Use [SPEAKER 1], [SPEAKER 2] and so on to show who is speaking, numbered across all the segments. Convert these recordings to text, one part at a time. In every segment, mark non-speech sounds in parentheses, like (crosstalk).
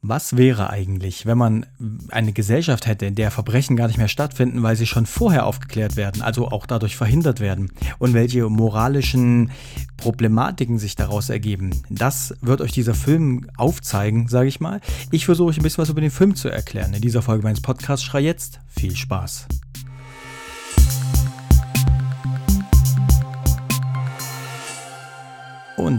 [SPEAKER 1] Was wäre eigentlich, wenn man eine Gesellschaft hätte, in der Verbrechen gar nicht mehr stattfinden, weil sie schon vorher aufgeklärt werden, also auch dadurch verhindert werden? Und welche moralischen Problematiken sich daraus ergeben? Das wird euch dieser Film aufzeigen, sage ich mal. Ich versuche euch ein bisschen was über den Film zu erklären. In dieser Folge meines Podcasts Schrei jetzt. Viel Spaß.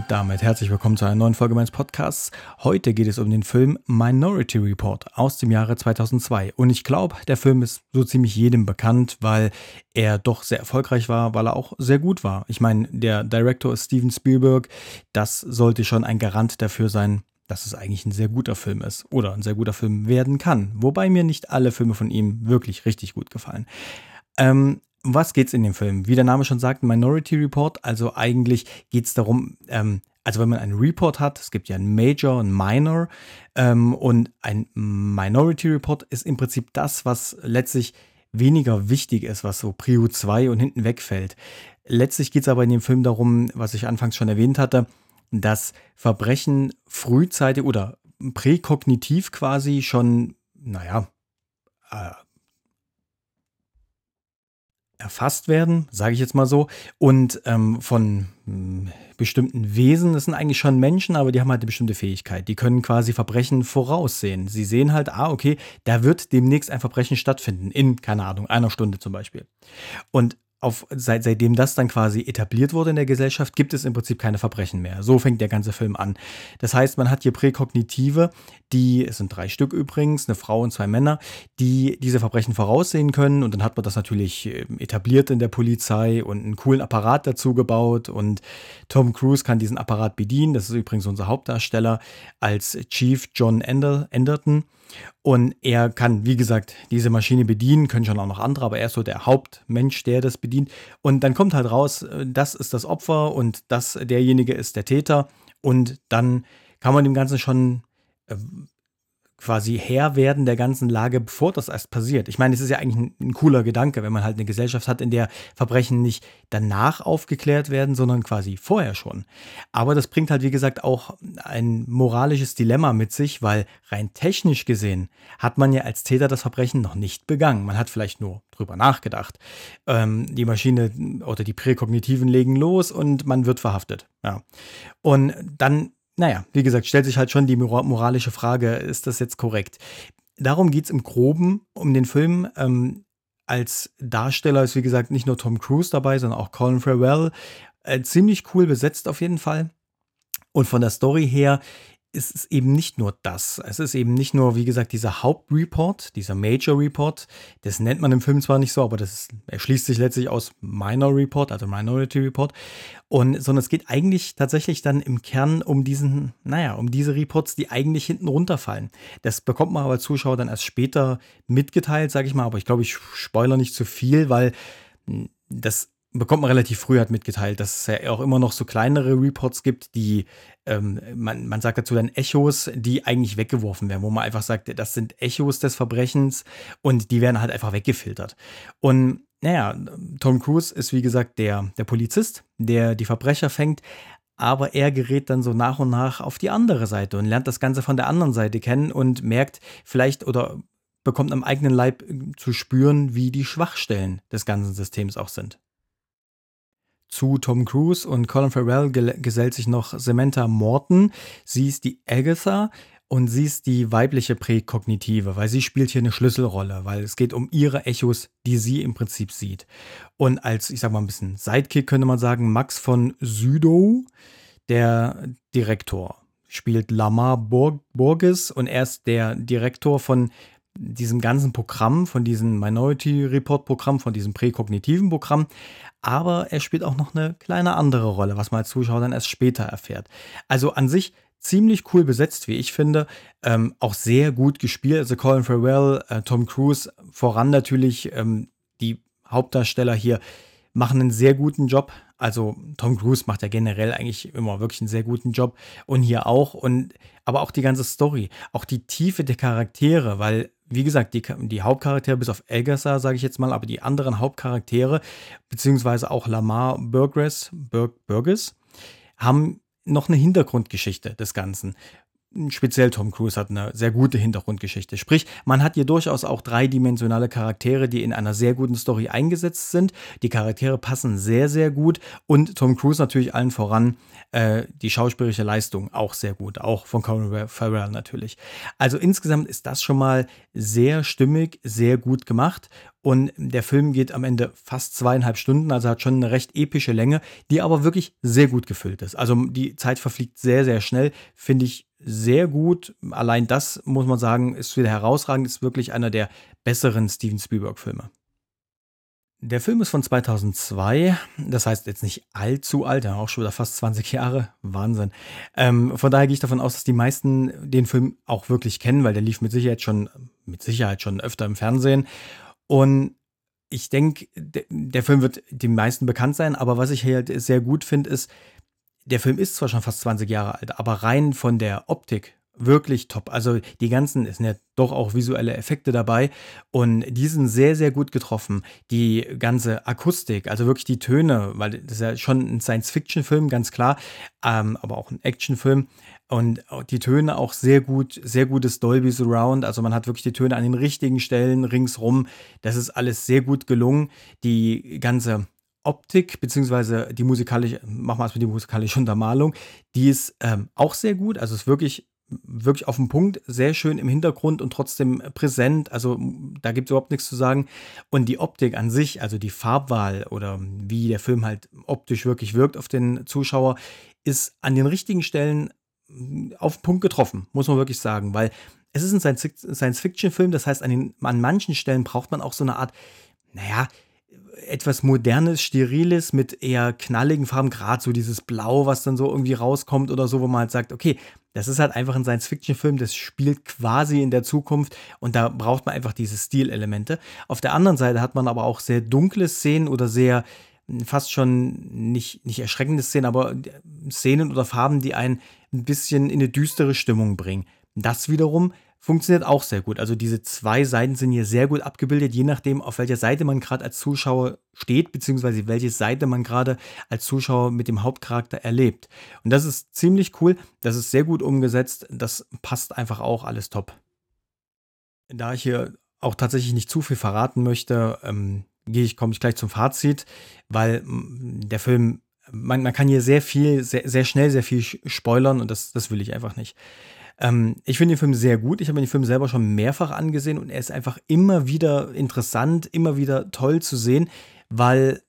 [SPEAKER 1] Und damit herzlich willkommen zu einer neuen Folge meines Podcasts. Heute geht es um den Film Minority Report aus dem Jahre 2002. Und ich glaube, der Film ist so ziemlich jedem bekannt, weil er doch sehr erfolgreich war, weil er auch sehr gut war. Ich meine, der Director ist Steven Spielberg. Das sollte schon ein Garant dafür sein, dass es eigentlich ein sehr guter Film ist oder ein sehr guter Film werden kann. Wobei mir nicht alle Filme von ihm wirklich richtig gut gefallen. Ähm, um was geht's in dem Film? Wie der Name schon sagt, Minority Report. Also eigentlich geht es darum, ähm, also wenn man einen Report hat, es gibt ja einen Major, einen Minor ähm, und ein Minority Report ist im Prinzip das, was letztlich weniger wichtig ist, was so Prio 2 und hinten wegfällt. Letztlich geht es aber in dem Film darum, was ich anfangs schon erwähnt hatte, dass Verbrechen frühzeitig oder präkognitiv quasi schon, naja, äh, erfasst werden, sage ich jetzt mal so, und ähm, von mh, hm, bestimmten Wesen, das sind eigentlich schon Menschen, aber die haben halt eine bestimmte Fähigkeit. Die können quasi Verbrechen voraussehen. Sie sehen halt, ah, okay, da wird demnächst ein Verbrechen stattfinden, in, keine Ahnung, einer Stunde zum Beispiel. Und auf, seit, seitdem das dann quasi etabliert wurde in der Gesellschaft, gibt es im Prinzip keine Verbrechen mehr. So fängt der ganze Film an. Das heißt, man hat hier Präkognitive, die, es sind drei Stück übrigens, eine Frau und zwei Männer, die diese Verbrechen voraussehen können. Und dann hat man das natürlich ähm, etabliert in der Polizei und einen coolen Apparat dazu gebaut. Und Tom Cruise kann diesen Apparat bedienen. Das ist übrigens unser Hauptdarsteller als Chief John Enderton. Und er kann, wie gesagt, diese Maschine bedienen, können schon auch noch andere, aber er ist so der Hauptmensch, der das bedient. Und dann kommt halt raus, äh, das ist das Opfer und das derjenige ist der Täter. Und dann kann man dem Ganzen schon äh, quasi Herr werden der ganzen Lage, bevor das erst passiert. Ich meine, es ist ja eigentlich ein, ein, cooler Gedanke, wenn man halt eine Gesellschaft hat, in der Verbrechen nicht danach aufgeklärt werden, sondern quasi vorher schon. Aber das bringt halt, wie gesagt, auch ein moralisches Dilemma mit sich, weil rein technisch gesehen hat man ja als Täter das Verbrechen noch nicht begangen. Man hat vielleicht nur drüber nachgedacht. Ähm, die Maschine oder die Präkognitiven legen los und man wird verhaftet. Ja. Und dann naja, wie gesagt, stellt sich halt schon die moralische Frage, ist das jetzt korrekt? Darum geht es im Groben um den Film. Ähm, als Darsteller ist, wie gesagt, nicht nur Tom Cruise dabei, sondern auch Colin Farrell. Äh, ziemlich cool besetzt auf jeden Fall. Und von der Story her ist es eben nicht nur das. Es ist eben nicht nur, wie gesagt, dieser Hauptreport, dieser Major Report. Das nennt man im Film zwar nicht so, aber das erschließt sich letztlich aus Minor Report, also Minority Report. Und, sondern es geht eigentlich tatsächlich dann im Kern um diesen, naja, um diese Reports, die eigentlich hinten runterfallen. Das bekommt man aber als Zuschauer dann erst später mitgeteilt, sage ich mal. Aber ich glaube, ich spoiler nicht zu viel, weil hm, das bekommt man relativ früh halt mitgeteilt, dass es ja auch immer noch so kleinere Reports gibt, die, ähm, man, man sagt dazu dann Echos, die eigentlich weggeworfen werden, wo man einfach sagt, das sind Echos des Verbrechens und die werden halt einfach weggefiltert. Und naja, Tom Cruise ist wie gesagt der, der Polizist, der die Verbrecher fängt, aber er gerät dann so nach und nach auf die andere Seite und lernt das Ganze von der anderen Seite kennen und merkt vielleicht oder bekommt am eigenen Leib zu spüren, wie die Schwachstellen des ganzen Systems auch sind. Zu Tom Cruise und Colin Farrell gesellt sich noch Samantha Morton. Sie ist die Agatha und sie ist die weibliche Präkognitive, weil sie spielt hier eine Schlüsselrolle, weil es geht um ihre Echos, die sie im Prinzip sieht. Und als, ich sag mal ein bisschen Sidekick könnte man sagen, Max von Südow, der Direktor, spielt Lamar Borges und er ist der Direktor von diesem ganzen Programm, von diesem Minority Report Programm, von diesem präkognitiven Programm aber er spielt auch noch eine kleine andere Rolle, was man als Zuschauer dann erst später erfährt. Also an sich ziemlich cool besetzt, wie ich finde. Ähm, auch sehr gut gespielt. Also Colin Farrell, äh, Tom Cruise, voran natürlich ähm, die Hauptdarsteller hier machen einen sehr guten Job. Also Tom Cruise macht ja generell eigentlich immer wirklich einen sehr guten Job und hier auch und aber auch die ganze Story, auch die Tiefe der Charaktere, weil wie gesagt, die, die Hauptcharaktere, bis auf Agatha, sage ich jetzt mal, aber die anderen Hauptcharaktere, beziehungsweise auch Lamar Burgess, Burg, Burgess, haben noch eine Hintergrundgeschichte des Ganzen. Speziell Tom Cruise hat eine sehr gute Hintergrundgeschichte. Sprich, man hat hier durchaus auch dreidimensionale Charaktere, die in einer sehr guten Story eingesetzt sind. Die Charaktere passen sehr, sehr gut und Tom Cruise natürlich allen voran äh, die schauspielerische Leistung auch sehr gut, auch von Colin Farrell natürlich. Also insgesamt ist das schon mal sehr stimmig, sehr gut gemacht und der Film geht am Ende fast zweieinhalb Stunden, also hat schon eine recht epische Länge, die aber wirklich sehr gut gefüllt ist. Also die Zeit verfliegt sehr, sehr schnell, finde ich sehr gut. Allein das muss man sagen, ist wieder herausragend, ist wirklich einer der besseren Steven Spielberg-Filme. Der Film ist von 2002, das heißt jetzt nicht allzu alt, ja, auch schon wieder fast 20 Jahre, Wahnsinn. Ähm, von daher gehe ich davon aus, dass die meisten den Film auch wirklich kennen, weil der lief mit Sicherheit schon, mit Sicherheit schon öfter im Fernsehen. Und ich denke, der Film wird den meisten bekannt sein, aber was ich hier sehr gut finde, ist, der Film ist zwar schon fast 20 Jahre alt, aber rein von der Optik wirklich top. Also die ganzen, es sind ja doch auch visuelle Effekte dabei und die sind sehr, sehr gut getroffen. Die ganze Akustik, also wirklich die Töne, weil das ist ja schon ein Science-Fiction-Film, ganz klar, ähm, aber auch ein Action-Film. Und die Töne auch sehr gut, sehr gutes Dolby Surround. Also man hat wirklich die Töne an den richtigen Stellen ringsrum. Das ist alles sehr gut gelungen. Die ganze Optik, beziehungsweise die musikalische, machen wir erstmal die musikalische (laughs) Untermalung, die ist ähm, auch sehr gut. Also ist wirklich, wirklich auf den Punkt, sehr schön im Hintergrund und trotzdem präsent. Also da gibt es überhaupt nichts zu sagen. Und die Optik an sich, also die Farbwahl oder wie der Film halt optisch wirklich wirkt auf den Zuschauer, ist an den richtigen Stellen auf den Punkt getroffen, muss man wirklich sagen, weil es ist ein Science-Fiction-Film, das heißt, an, den, an manchen Stellen braucht man auch so eine Art, naja, etwas modernes, steriles mit eher knalligen Farben, gerade so dieses Blau, was dann so irgendwie rauskommt oder so, wo man halt sagt, okay, das ist halt einfach ein Science-Fiction-Film, das spielt quasi in der Zukunft und da braucht man einfach diese Stilelemente. Auf der anderen Seite hat man aber auch sehr dunkle Szenen oder sehr fast schon nicht, nicht erschreckende Szenen, aber Szenen oder Farben, die einen ein bisschen in eine düstere Stimmung bringen. Das wiederum funktioniert auch sehr gut. Also diese zwei Seiten sind hier sehr gut abgebildet, je nachdem, auf welcher Seite man gerade als Zuschauer steht, beziehungsweise welche Seite man gerade als Zuschauer mit dem Hauptcharakter erlebt. Und das ist ziemlich cool, das ist sehr gut umgesetzt, das passt einfach auch alles top. Da ich hier auch tatsächlich nicht zu viel verraten möchte, ähm, gehe ich, komme ich gleich zum Fazit, weil mm, der Film, man, man kann hier sehr viel, sehr, sehr schnell sehr viel spoilern und das, das will ich einfach nicht. Ähm, ich finde den Film sehr gut. Ich habe mir den Film selber schon mehrfach angesehen und er ist einfach immer wieder interessant, immer wieder toll zu sehen, weil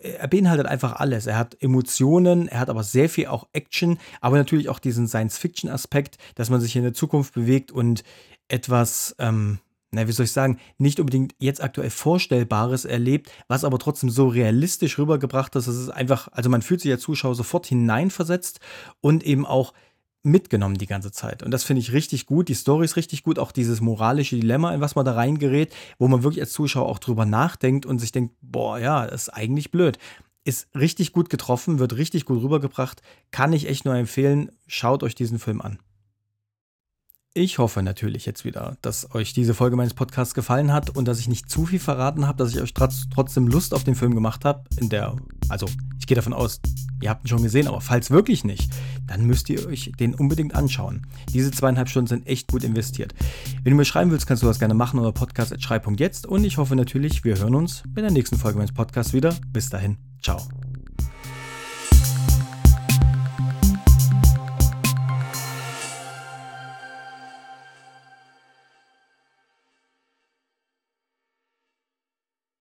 [SPEAKER 1] er beinhaltet einfach alles. Er hat Emotionen, er hat aber sehr viel auch Action, aber natürlich auch diesen Science-Fiction-Aspekt, dass man sich in der Zukunft bewegt und etwas, ähm, na, wie soll ich sagen, nicht unbedingt jetzt aktuell Vorstellbares erlebt, was aber trotzdem so realistisch rübergebracht ist, dass es einfach, also man fühlt sich als Zuschauer sofort hineinversetzt und eben auch mitgenommen die ganze Zeit. Und das finde ich richtig gut. Die Story ist richtig gut. Auch dieses moralische Dilemma, in was man da reingerät, wo man wirklich als Zuschauer auch drüber nachdenkt und sich denkt, boah, ja, das ist eigentlich blöd. Ist richtig gut getroffen, wird richtig gut rübergebracht. Kann ich echt nur empfehlen. Schaut euch diesen Film an. Ich hoffe natürlich jetzt wieder, dass euch diese Folge meines Podcasts gefallen hat und dass ich nicht zu viel verraten habe, dass ich euch trotzdem Lust auf den Film gemacht habe. In der, also ich gehe davon aus, ihr habt ihn schon gesehen, aber falls wirklich nicht, dann müsst ihr euch den unbedingt anschauen. Diese zweieinhalb Stunden sind echt gut investiert. Wenn du mir schreiben willst, kannst du das gerne machen oder podcast.schrei.jetzt und ich hoffe natürlich, wir hören uns bei der nächsten Folge meines Podcasts wieder. Bis dahin, ciao.